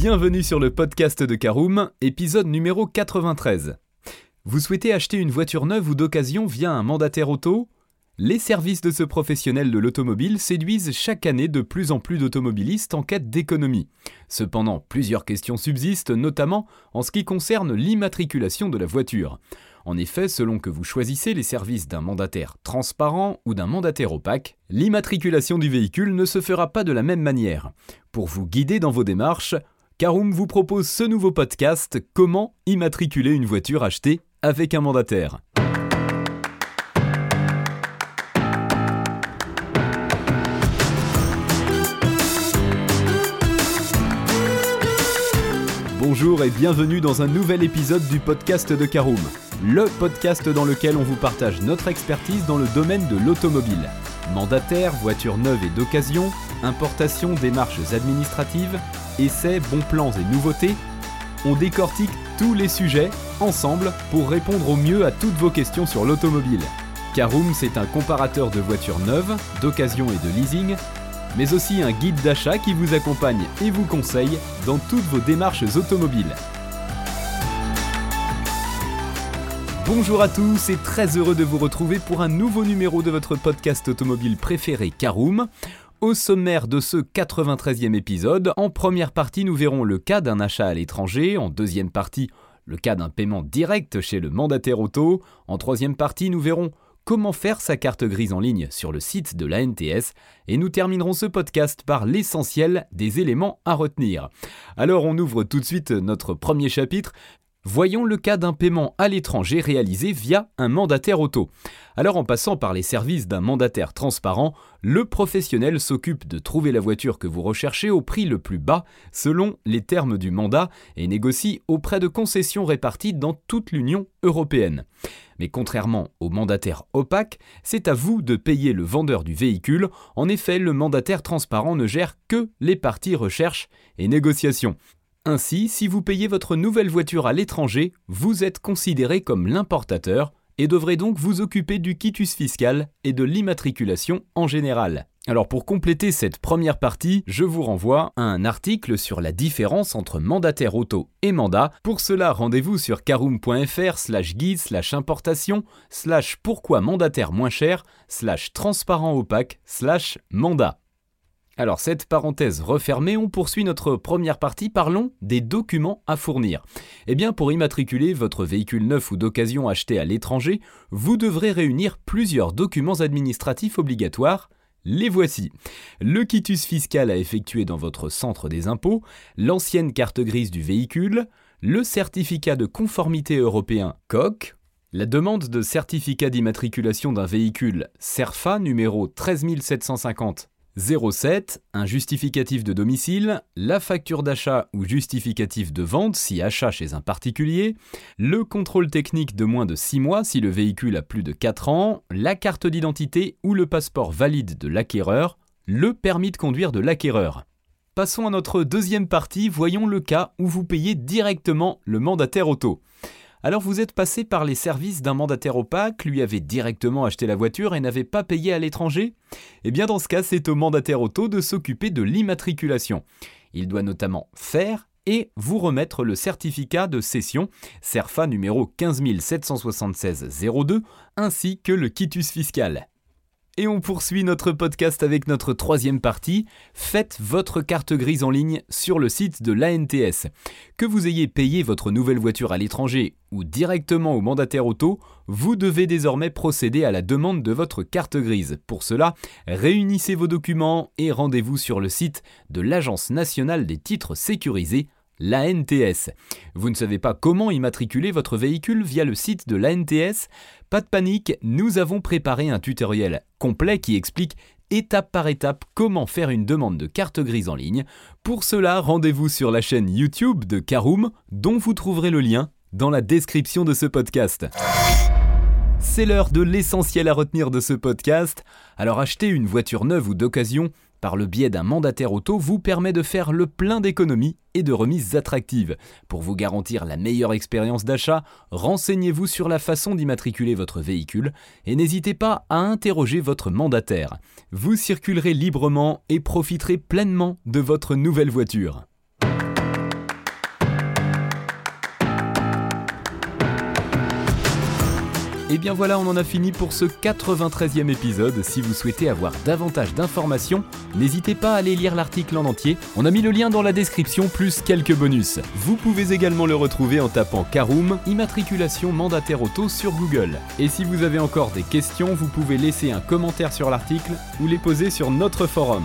Bienvenue sur le podcast de Caroom, épisode numéro 93. Vous souhaitez acheter une voiture neuve ou d'occasion via un mandataire auto? Les services de ce professionnel de l'automobile séduisent chaque année de plus en plus d'automobilistes en quête d'économie. Cependant, plusieurs questions subsistent, notamment en ce qui concerne l'immatriculation de la voiture. En effet, selon que vous choisissez les services d'un mandataire transparent ou d'un mandataire opaque, l'immatriculation du véhicule ne se fera pas de la même manière. Pour vous guider dans vos démarches, Caroom vous propose ce nouveau podcast Comment immatriculer une voiture achetée avec un mandataire. Bonjour et bienvenue dans un nouvel épisode du podcast de Caroom, le podcast dans lequel on vous partage notre expertise dans le domaine de l'automobile. Mandataire, voitures neuves et d'occasion, importation, démarches administratives, essais, bons plans et nouveautés, on décortique tous les sujets ensemble pour répondre au mieux à toutes vos questions sur l'automobile. Caroom, c'est un comparateur de voitures neuves, d'occasion et de leasing, mais aussi un guide d'achat qui vous accompagne et vous conseille dans toutes vos démarches automobiles. Bonjour à tous et très heureux de vous retrouver pour un nouveau numéro de votre podcast automobile préféré Caroom. Au sommaire de ce 93e épisode, en première partie nous verrons le cas d'un achat à l'étranger, en deuxième partie le cas d'un paiement direct chez le mandataire auto, en troisième partie nous verrons comment faire sa carte grise en ligne sur le site de la NTS et nous terminerons ce podcast par l'essentiel des éléments à retenir. Alors on ouvre tout de suite notre premier chapitre Voyons le cas d'un paiement à l'étranger réalisé via un mandataire auto. Alors en passant par les services d'un mandataire transparent, le professionnel s'occupe de trouver la voiture que vous recherchez au prix le plus bas selon les termes du mandat et négocie auprès de concessions réparties dans toute l'Union européenne. Mais contrairement au mandataire opaque, c'est à vous de payer le vendeur du véhicule. En effet, le mandataire transparent ne gère que les parties recherche et négociation. Ainsi, si vous payez votre nouvelle voiture à l'étranger, vous êtes considéré comme l'importateur et devrez donc vous occuper du quitus fiscal et de l'immatriculation en général. Alors pour compléter cette première partie, je vous renvoie à un article sur la différence entre mandataire auto et mandat. Pour cela, rendez-vous sur caroom.fr slash guide slash importation slash pourquoi mandataire moins cher slash transparent opaque slash mandat. Alors cette parenthèse refermée, on poursuit notre première partie, parlons des documents à fournir. Eh bien pour immatriculer votre véhicule neuf ou d'occasion acheté à l'étranger, vous devrez réunir plusieurs documents administratifs obligatoires. Les voici. Le quitus fiscal à effectuer dans votre centre des impôts, l'ancienne carte grise du véhicule, le certificat de conformité européen COC, la demande de certificat d'immatriculation d'un véhicule CERFA numéro 13750 07, un justificatif de domicile, la facture d'achat ou justificatif de vente si achat chez un particulier, le contrôle technique de moins de 6 mois si le véhicule a plus de 4 ans, la carte d'identité ou le passeport valide de l'acquéreur, le permis de conduire de l'acquéreur. Passons à notre deuxième partie, voyons le cas où vous payez directement le mandataire auto. Alors vous êtes passé par les services d'un mandataire opaque, lui avez directement acheté la voiture et n'avez pas payé à l'étranger? Eh bien dans ce cas, c'est au mandataire auto de s'occuper de l'immatriculation. Il doit notamment faire et vous remettre le certificat de cession CERFA numéro 15776 02 ainsi que le quitus fiscal. Et on poursuit notre podcast avec notre troisième partie. Faites votre carte grise en ligne sur le site de l'ANTS. Que vous ayez payé votre nouvelle voiture à l'étranger ou directement au mandataire auto, vous devez désormais procéder à la demande de votre carte grise. Pour cela, réunissez vos documents et rendez-vous sur le site de l'Agence nationale des titres sécurisés l'ANTS. Vous ne savez pas comment immatriculer votre véhicule via le site de l'ANTS Pas de panique, nous avons préparé un tutoriel complet qui explique étape par étape comment faire une demande de carte grise en ligne. Pour cela, rendez-vous sur la chaîne YouTube de Caroom, dont vous trouverez le lien dans la description de ce podcast. C'est l'heure de l'essentiel à retenir de ce podcast. Alors acheter une voiture neuve ou d'occasion par le biais d'un mandataire auto vous permet de faire le plein d'économies et de remises attractives. Pour vous garantir la meilleure expérience d'achat, renseignez-vous sur la façon d'immatriculer votre véhicule et n'hésitez pas à interroger votre mandataire. Vous circulerez librement et profiterez pleinement de votre nouvelle voiture. Et bien voilà, on en a fini pour ce 93e épisode. Si vous souhaitez avoir davantage d'informations, n'hésitez pas à aller lire l'article en entier. On a mis le lien dans la description plus quelques bonus. Vous pouvez également le retrouver en tapant Caroom, immatriculation mandataire auto sur Google. Et si vous avez encore des questions, vous pouvez laisser un commentaire sur l'article ou les poser sur notre forum.